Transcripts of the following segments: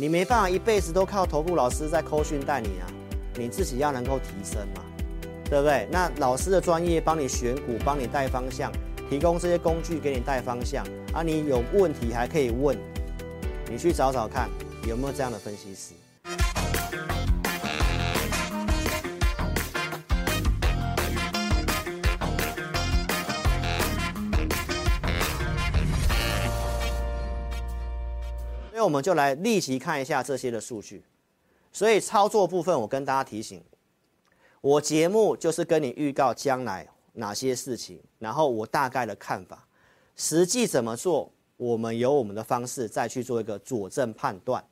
你没办法一辈子都靠投顾老师在扣训带你啊，你自己要能够提升嘛，对不对？那老师的专业帮你选股，帮你带方向，提供这些工具给你带方向啊，你有问题还可以问，你去找找看有没有这样的分析师。所以我们就来立即看一下这些的数据。所以操作部分，我跟大家提醒，我节目就是跟你预告将来哪些事情，然后我大概的看法，实际怎么做，我们有我们的方式再去做一个佐证判断。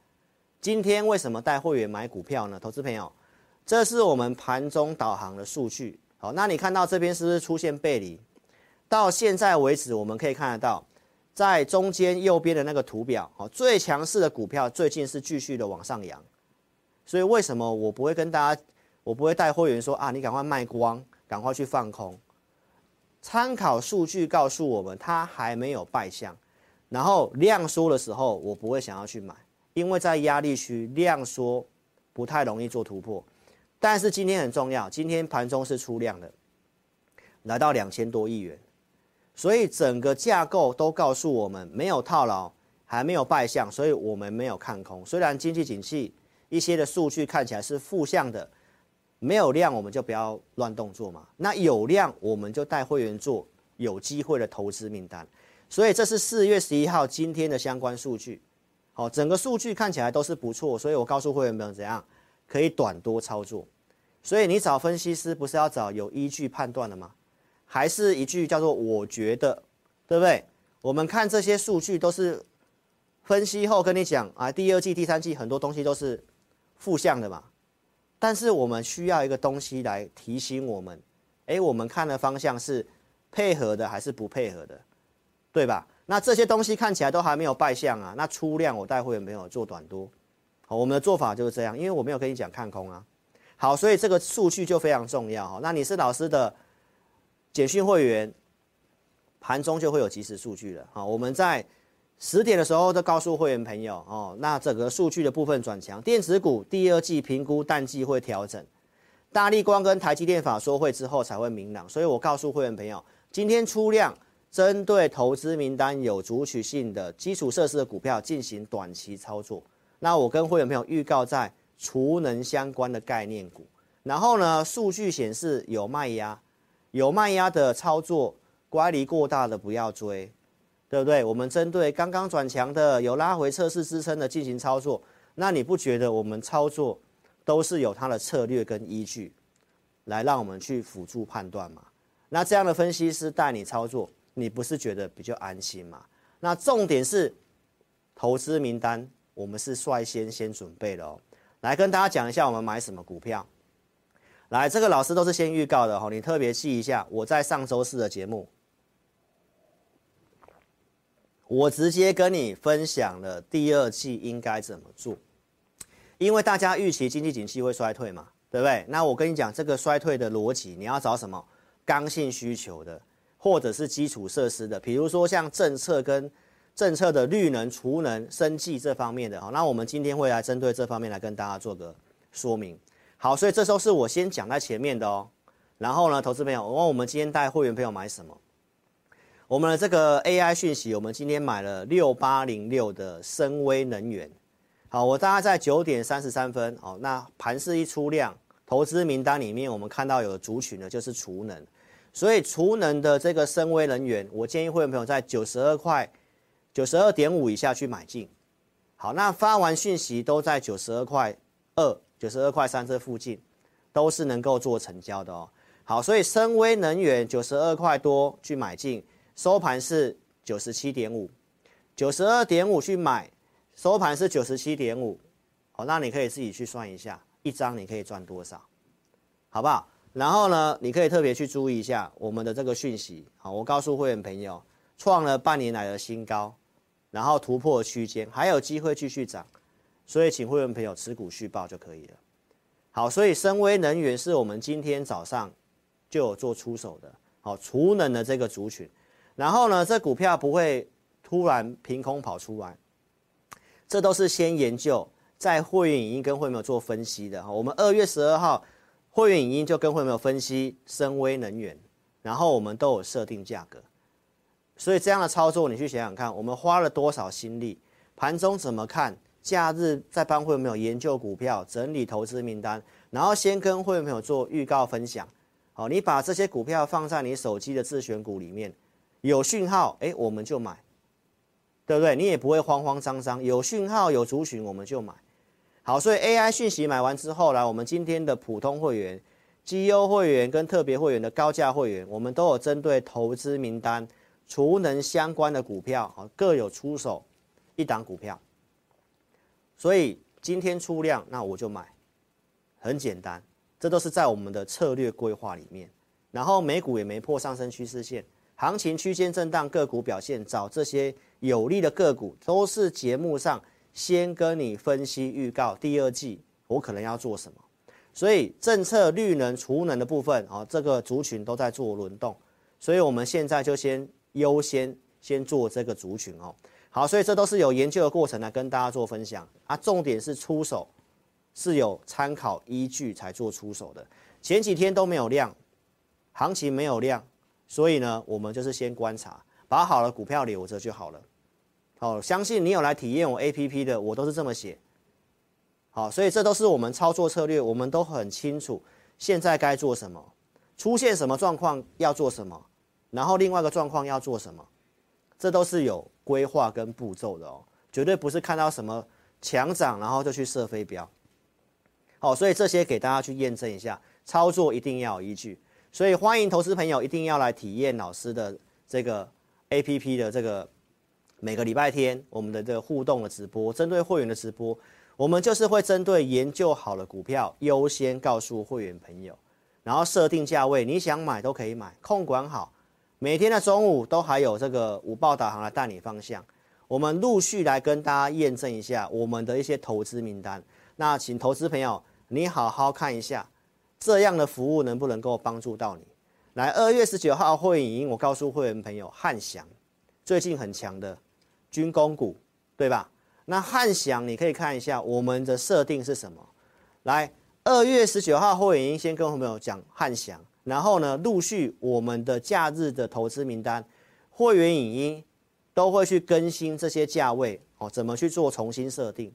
今天为什么带会员买股票呢？投资朋友，这是我们盘中导航的数据。好，那你看到这边是不是出现背离？到现在为止，我们可以看得到。在中间右边的那个图表，哦，最强势的股票最近是继续的往上扬，所以为什么我不会跟大家，我不会带会员说啊，你赶快卖光，赶快去放空。参考数据告诉我们，它还没有败相，然后量缩的时候，我不会想要去买，因为在压力区量缩不太容易做突破。但是今天很重要，今天盘中是出量的，来到两千多亿元。所以整个架构都告诉我们没有套牢，还没有败相，所以我们没有看空。虽然经济景气一些的数据看起来是负向的，没有量我们就不要乱动作嘛。那有量我们就带会员做有机会的投资名单。所以这是四月十一号今天的相关数据。好，整个数据看起来都是不错，所以我告诉会员们怎样可以短多操作。所以你找分析师不是要找有依据判断的吗？还是一句叫做“我觉得”，对不对？我们看这些数据都是分析后跟你讲啊，第二季、第三季很多东西都是负向的嘛。但是我们需要一个东西来提醒我们，诶，我们看的方向是配合的还是不配合的，对吧？那这些东西看起来都还没有败相啊。那出量我待会没有做短多，好，我们的做法就是这样，因为我没有跟你讲看空啊。好，所以这个数据就非常重要哈。那你是老师的。简讯会员盘中就会有即时数据了，好，我们在十点的时候都告诉会员朋友哦，那整个数据的部分转强，电子股第二季评估淡季会调整，大立光跟台积电法说会之后才会明朗，所以我告诉会员朋友，今天出量针对投资名单有主取性的基础设施的股票进行短期操作，那我跟会员朋友预告在储能相关的概念股，然后呢，数据显示有卖压。有卖压的操作，乖离过大的不要追，对不对？我们针对刚刚转强的、有拉回测试支撑的进行操作，那你不觉得我们操作都是有它的策略跟依据，来让我们去辅助判断吗？那这样的分析师带你操作，你不是觉得比较安心吗？那重点是投资名单，我们是率先先准备的哦。来跟大家讲一下，我们买什么股票。来，这个老师都是先预告的哈，你特别记一下。我在上周四的节目，我直接跟你分享了第二季应该怎么做，因为大家预期经济景气会衰退嘛，对不对？那我跟你讲，这个衰退的逻辑，你要找什么？刚性需求的，或者是基础设施的，比如说像政策跟政策的绿能、储能、生计这方面的哈。那我们今天会来针对这方面来跟大家做个说明。好，所以这时候是我先讲在前面的哦。然后呢，投资朋友，我问我们今天带会员朋友买什么？我们的这个 AI 讯息，我们今天买了六八零六的森崴能源。好，我大概在九点三十三分，哦，那盘势一出量，投资名单里面我们看到有族群的就是储能，所以储能的这个森崴能源，我建议会员朋友在九十二块、九十二点五以下去买进。好，那发完讯息都在九十二块二。九十二块三这附近，都是能够做成交的哦。好，所以深威能源九十二块多去买进，收盘是九十七点五，九十二点五去买，收盘是九十七点五。好，那你可以自己去算一下，一张你可以赚多少，好不好？然后呢，你可以特别去注意一下我们的这个讯息。好，我告诉会员朋友，创了半年来的新高，然后突破区间，还有机会继续涨。所以，请会员朋友持股续报就可以了。好，所以深威能源是我们今天早上就有做出手的。好，储能的这个族群，然后呢，这股票不会突然凭空跑出来，这都是先研究，在会员影音跟会员做分析的哈。我们二月十二号会员影音就跟会员朋友分析深威能源，然后我们都有设定价格，所以这样的操作你去想想看，我们花了多少心力，盘中怎么看，假日在帮会员朋友研究股票，整理投资名单，然后先跟会员朋友做预告分享。好，你把这些股票放在你手机的自选股里面，有讯号，哎，我们就买，对不对？你也不会慌慌张张，有讯号有族群我们就买。好，所以 AI 讯息买完之后，来我们今天的普通会员、绩优会员跟特别会员的高价会员，我们都有针对投资名单、储能相关的股票，好，各有出手一档股票。所以今天出量，那我就买，很简单。这都是在我们的策略规划里面，然后美股也没破上升趋势线，行情区间震荡，个股表现，找这些有利的个股，都是节目上先跟你分析预告，第二季我可能要做什么，所以政策绿能储能的部分啊，这个族群都在做轮动，所以我们现在就先优先先做这个族群哦，好，所以这都是有研究的过程来跟大家做分享啊，重点是出手。是有参考依据才做出手的，前几天都没有量，行情没有量，所以呢，我们就是先观察，把好的股票留着就好了。好，相信你有来体验我 APP 的，我都是这么写。好，所以这都是我们操作策略，我们都很清楚现在该做什么，出现什么状况要做什么，然后另外一个状况要做什么，这都是有规划跟步骤的哦，绝对不是看到什么强涨然后就去射飞镖。好，所以这些给大家去验证一下，操作一定要有依据。所以欢迎投资朋友一定要来体验老师的这个 APP 的这个每个礼拜天我们的这个互动的直播，针对会员的直播，我们就是会针对研究好的股票优先告诉会员朋友，然后设定价位，你想买都可以买，控管好。每天的中午都还有这个午报导航来带你方向。我们陆续来跟大家验证一下我们的一些投资名单。那请投资朋友，你好好看一下，这样的服务能不能够帮助到你？来，二月十九号会影音，我告诉会员朋友，汉翔最近很强的军工股，对吧？那汉翔你可以看一下我们的设定是什么？来，二月十九号会影音先跟会员朋友讲汉翔，然后呢，陆续我们的假日的投资名单，会员影音都会去更新这些价位哦，怎么去做重新设定？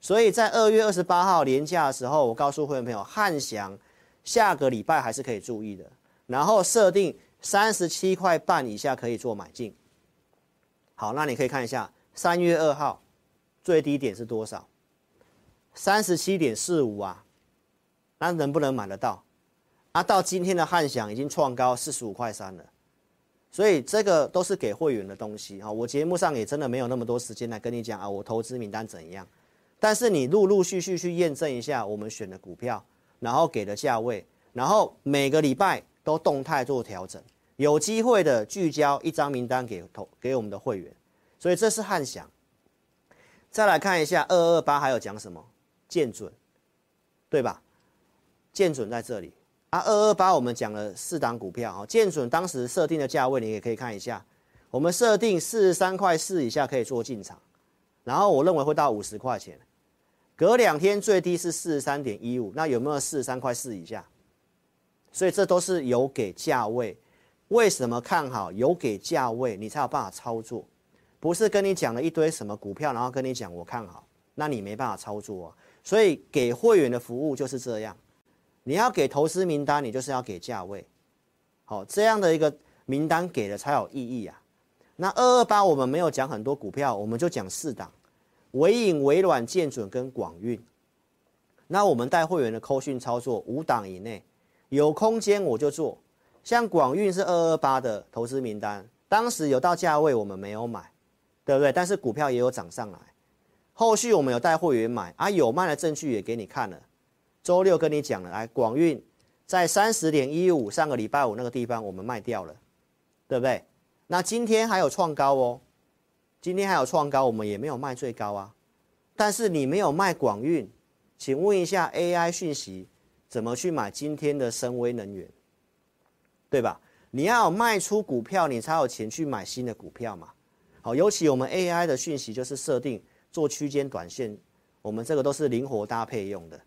所以在二月二十八号连假的时候，我告诉会员朋友，汉翔下个礼拜还是可以注意的。然后设定三十七块半以下可以做买进。好，那你可以看一下三月二号最低点是多少？三十七点四五啊，那能不能买得到？啊，到今天的汉翔已经创高四十五块三了。所以这个都是给会员的东西啊，我节目上也真的没有那么多时间来跟你讲啊，我投资名单怎样。但是你陆陆续续去验证一下我们选的股票，然后给的价位，然后每个礼拜都动态做调整，有机会的聚焦一张名单给投给我们的会员，所以这是汉翔。再来看一下二二八还有讲什么？见准，对吧？见准在这里啊，二二八我们讲了四档股票啊，建准当时设定的价位你也可以看一下，我们设定四十三块四以下可以做进场，然后我认为会到五十块钱。隔两天最低是四十三点一五，那有没有四十三块四以下？所以这都是有给价位。为什么看好？有给价位，你才有办法操作。不是跟你讲了一堆什么股票，然后跟你讲我看好，那你没办法操作啊。所以给会员的服务就是这样。你要给投资名单，你就是要给价位。好，这样的一个名单给了才有意义啊。那二二八我们没有讲很多股票，我们就讲四档。微影、微软、建准跟广运，那我们带会员的扣讯操作五档以内，有空间我就做。像广运是二二八的投资名单，当时有到价位我们没有买，对不对？但是股票也有涨上来，后续我们有带会员买啊，有卖的证据也给你看了。周六跟你讲了，来广运在三十点一五，上个礼拜五那个地方我们卖掉了，对不对？那今天还有创高哦。今天还有创高，我们也没有卖最高啊。但是你没有卖广运，请问一下 AI 讯息怎么去买今天的深威能源，对吧？你要卖出股票，你才有钱去买新的股票嘛。好，尤其我们 AI 的讯息就是设定做区间短线，我们这个都是灵活搭配用的，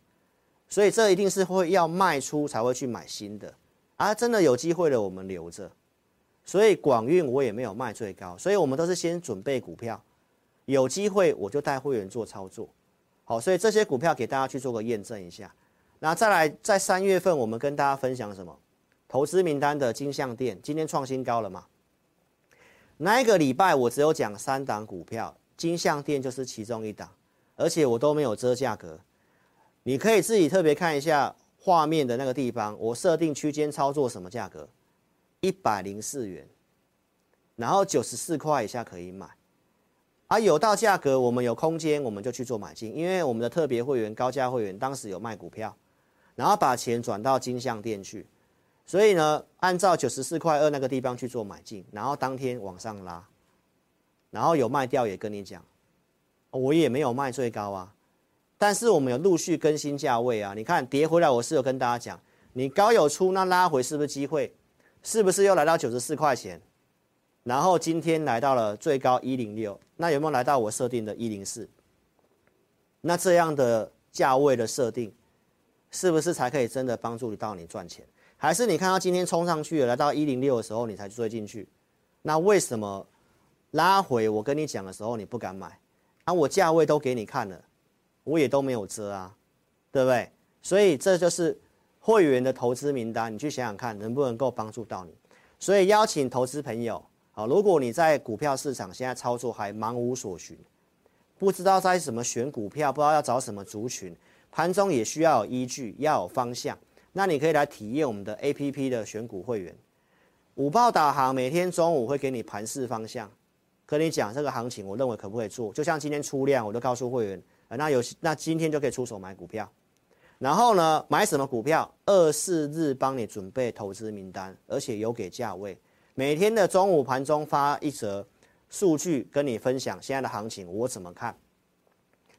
所以这一定是会要卖出才会去买新的啊！真的有机会的，我们留着。所以广运我也没有卖最高，所以我们都是先准备股票，有机会我就带会员做操作。好，所以这些股票给大家去做个验证一下。那再来，在三月份我们跟大家分享什么？投资名单的金像电今天创新高了吗？那一个礼拜我只有讲三档股票，金像电就是其中一档。而且我都没有遮价格，你可以自己特别看一下画面的那个地方，我设定区间操作什么价格？一百零四元，然后九十四块以下可以买，啊，有到价格我们有空间我们就去做买进，因为我们的特别会员高价会员当时有卖股票，然后把钱转到金像店去，所以呢，按照九十四块二那个地方去做买进，然后当天往上拉，然后有卖掉也跟你讲。我也没有卖最高啊，但是我们有陆续更新价位啊。你看跌回来，我是有跟大家讲，你高有出，那拉回是不是机会？是不是又来到九十四块钱？然后今天来到了最高一零六，那有没有来到我设定的一零四？那这样的价位的设定，是不是才可以真的帮助你到你赚钱？还是你看到今天冲上去了，来到一零六的时候你才追进去？那为什么拉回我跟你讲的时候你不敢买？啊，我价位都给你看了，我也都没有遮啊，对不对？所以这就是会员的投资名单，你去想想看能不能够帮助到你。所以邀请投资朋友，好，如果你在股票市场现在操作还茫无所寻，不知道该怎么选股票，不知道要找什么族群，盘中也需要有依据，要有方向，那你可以来体验我们的 APP 的选股会员，午报导航，每天中午会给你盘势方向。跟你讲这个行情，我认为可不可以做？就像今天出量，我就告诉会员，那有那今天就可以出手买股票。然后呢，买什么股票？二四日帮你准备投资名单，而且有给价位。每天的中午盘中发一则数据跟你分享现在的行情我怎么看。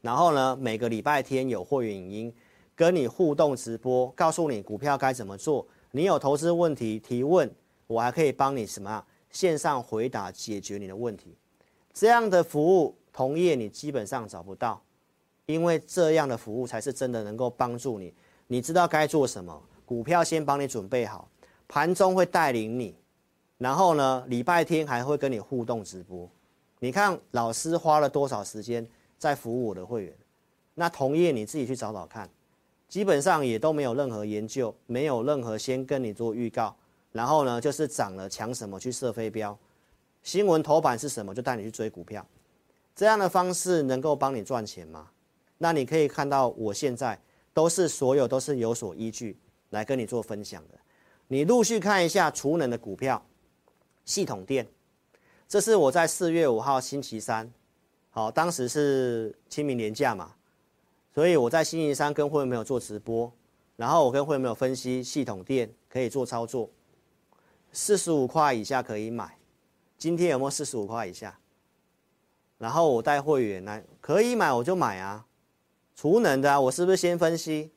然后呢，每个礼拜天有会员影音跟你互动直播，告诉你股票该怎么做。你有投资问题提问，我还可以帮你什么线上回答解决你的问题。这样的服务同业你基本上找不到，因为这样的服务才是真的能够帮助你。你知道该做什么，股票先帮你准备好，盘中会带领你，然后呢，礼拜天还会跟你互动直播。你看老师花了多少时间在服务我的会员？那同业你自己去找找看，基本上也都没有任何研究，没有任何先跟你做预告，然后呢，就是涨了抢什么去设飞镖。新闻头版是什么？就带你去追股票，这样的方式能够帮你赚钱吗？那你可以看到，我现在都是所有都是有所依据来跟你做分享的。你陆续看一下储能的股票，系统电，这是我在四月五号星期三，好，当时是清明连假嘛，所以我在星期三跟会员朋友做直播，然后我跟会员朋友分析系统电可以做操作，四十五块以下可以买。今天有没有四十五块以下？然后我带会员来，可以买我就买啊。储能的啊，我是不是先分析？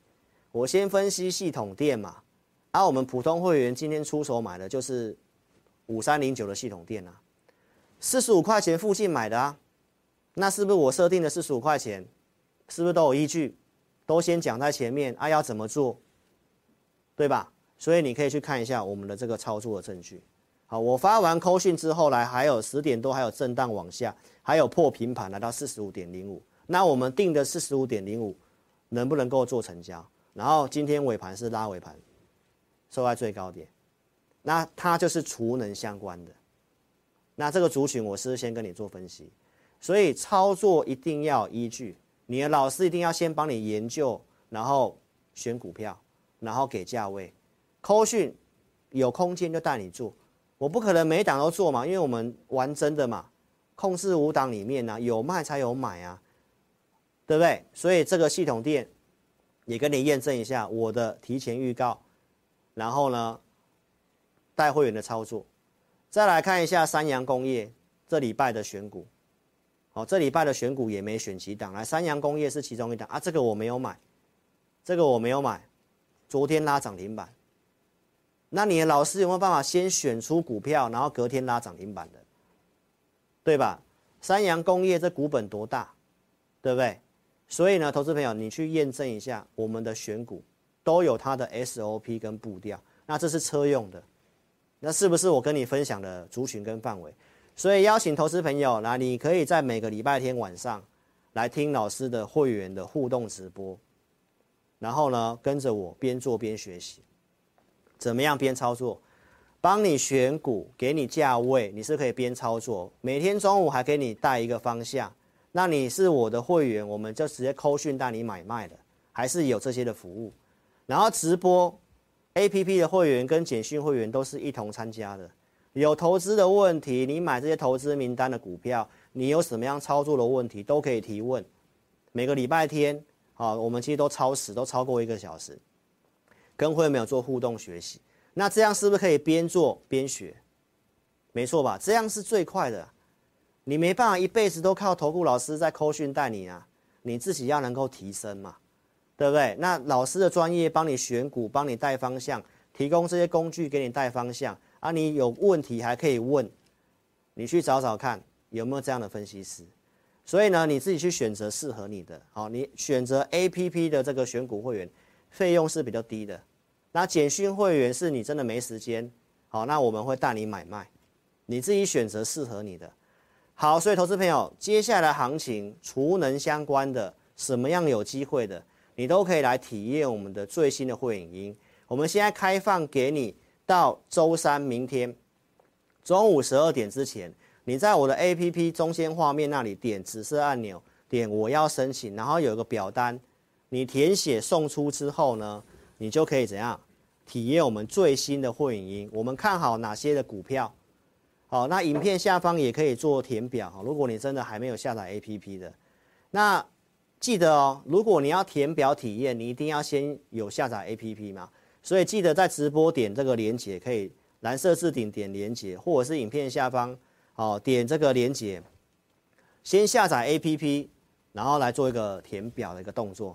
我先分析系统电嘛。啊，我们普通会员今天出手买的就是五三零九的系统电啊，四十五块钱附近买的啊。那是不是我设定的四十五块钱？是不是都有依据？都先讲在前面啊，要怎么做？对吧？所以你可以去看一下我们的这个操作的证据。好，我发完扣讯之后来，还有十点多，还有震荡往下，还有破平盘来到四十五点零五。那我们定的四十五点零五，能不能够做成交？然后今天尾盘是拉尾盘，收在最高点。那它就是储能相关的。那这个族群我是先跟你做分析，所以操作一定要依据，你的老师一定要先帮你研究，然后选股票，然后给价位。扣讯有空间就带你做。我不可能每档都做嘛，因为我们玩真的嘛，控制五档里面呢、有卖才有买啊，对不对？所以这个系统店也跟你验证一下我的提前预告，然后呢带会员的操作，再来看一下三洋工业这礼拜的选股，好，这礼拜的选股也没选几档，来三洋工业是其中一档啊，这个我没有买，这个我没有买，昨天拉涨停板。那你的老师有没有办法先选出股票，然后隔天拉涨停板的，对吧？三洋工业这股本多大，对不对？所以呢，投资朋友，你去验证一下，我们的选股都有它的 SOP 跟步调。那这是车用的，那是不是我跟你分享的族群跟范围？所以邀请投资朋友来，你可以在每个礼拜天晚上来听老师的会员的互动直播，然后呢，跟着我边做边学习，怎么样边操作？帮你选股，给你价位，你是可以边操作。每天中午还给你带一个方向。那你是我的会员，我们就直接扣讯带你买卖的，还是有这些的服务。然后直播，APP 的会员跟简讯会员都是一同参加的。有投资的问题，你买这些投资名单的股票，你有什么样操作的问题都可以提问。每个礼拜天，啊，我们其实都超时，都超过一个小时，跟会员没有做互动学习。那这样是不是可以边做边学？没错吧？这样是最快的。你没办法一辈子都靠投顾老师在扣讯带你啊，你自己要能够提升嘛，对不对？那老师的专业帮你选股，帮你带方向，提供这些工具给你带方向啊。你有问题还可以问，你去找找看有没有这样的分析师。所以呢，你自己去选择适合你的。好，你选择 APP 的这个选股会员，费用是比较低的。那简讯会员是你真的没时间，好，那我们会带你买卖，你自己选择适合你的。好，所以投资朋友，接下来行情储能相关的，什么样有机会的，你都可以来体验我们的最新的会影音。我们现在开放给你到周三明天中午十二点之前，你在我的 APP 中间画面那里点紫色按钮，点我要申请，然后有一个表单，你填写送出之后呢，你就可以怎样体验我们最新的会影音？我们看好哪些的股票？好，那影片下方也可以做填表哈。如果你真的还没有下载 APP 的，那记得哦，如果你要填表体验，你一定要先有下载 APP 嘛。所以记得在直播点这个连接，可以蓝色置顶点连接，或者是影片下方哦点这个连接，先下载 APP，然后来做一个填表的一个动作。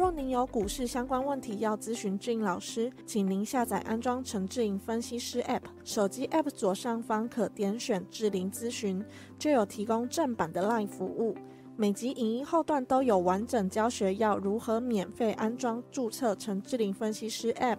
若您有股市相关问题要咨询志颖老师，请您下载安装陈志颖分析师 App，手机 App 左上方可点选志玲咨询，就有提供正版的 Live 服务。每集影音后段都有完整教学，要如何免费安装、注册陈志玲分析师 App，